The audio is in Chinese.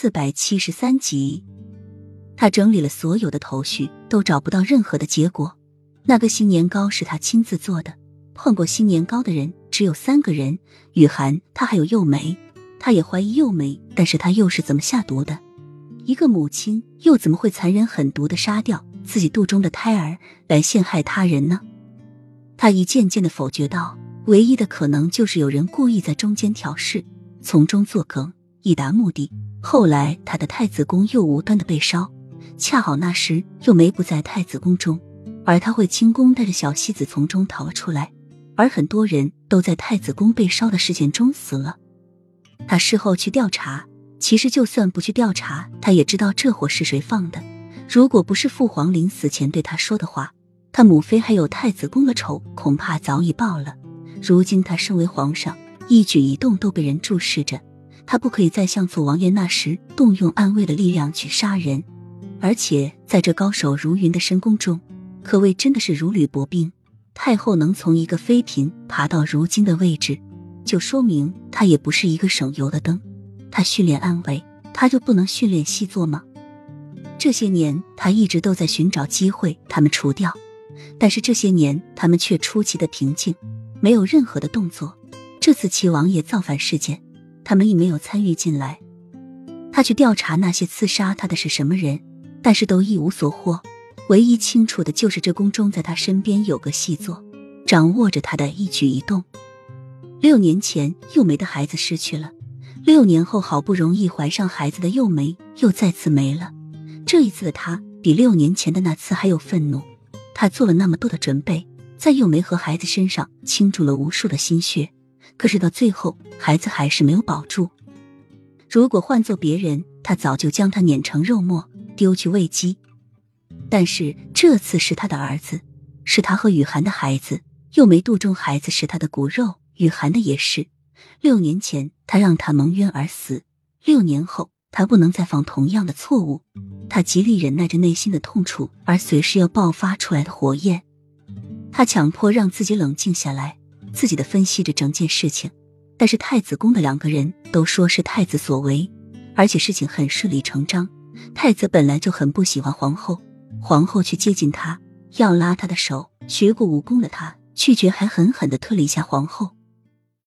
四百七十三集。他整理了所有的头绪，都找不到任何的结果。那个新年糕是他亲自做的，碰过新年糕的人只有三个人：雨涵，他还有幼梅。他也怀疑幼梅，但是他又是怎么下毒的？一个母亲又怎么会残忍狠毒的杀掉自己肚中的胎儿来陷害他人呢？他一件件的否决道：“唯一的可能就是有人故意在中间挑事，从中作梗，以达目的。”后来他的太子宫又无端的被烧，恰好那时又没不在太子宫中，而他会轻功带着小西子从中逃了出来，而很多人都在太子宫被烧的事件中死了。他事后去调查。其实，就算不去调查，他也知道这火是谁放的。如果不是父皇临死前对他说的话，他母妃还有太子宫的仇，恐怕早已报了。如今他身为皇上，一举一动都被人注视着，他不可以再像左王爷那时动用暗卫的力量去杀人。而且在这高手如云的深宫中，可谓真的是如履薄冰。太后能从一个妃嫔爬到如今的位置，就说明她也不是一个省油的灯。他训练安慰，他就不能训练细作吗？这些年，他一直都在寻找机会，他们除掉。但是这些年，他们却出奇的平静，没有任何的动作。这次齐王爷造反事件，他们亦没有参与进来。他去调查那些刺杀他的是什么人，但是都一无所获。唯一清楚的就是这宫中在他身边有个细作，掌握着他的一举一动。六年前，幼梅的孩子失去了。六年后，好不容易怀上孩子的幼梅又再次没了。这一次的他比六年前的那次还有愤怒。他做了那么多的准备，在幼梅和孩子身上倾注了无数的心血，可是到最后，孩子还是没有保住。如果换做别人，他早就将他碾成肉末，丢去喂鸡。但是这次是他的儿子，是他和雨涵的孩子。又没肚中孩子是他的骨肉，雨涵的也是。六年前，他让他蒙冤而死。六年后，他不能再犯同样的错误。他极力忍耐着内心的痛楚，而随时要爆发出来的火焰。他强迫让自己冷静下来，自己的分析着整件事情。但是太子宫的两个人都说是太子所为，而且事情很顺理成章。太子本来就很不喜欢皇后，皇后去接近他，要拉他的手。学过武功的他拒绝，还狠狠的推了一下皇后。